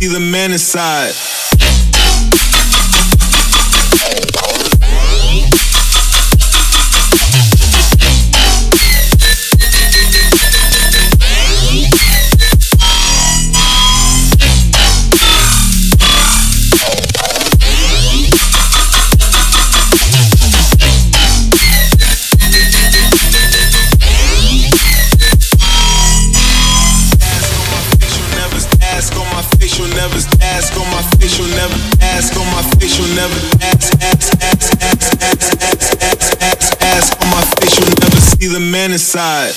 see the man inside. my face, you'll never ask. On my face, you'll never ask. Ask, ask, ask, ask, ask, ask, ask, ask. On my face, you'll never see the man inside.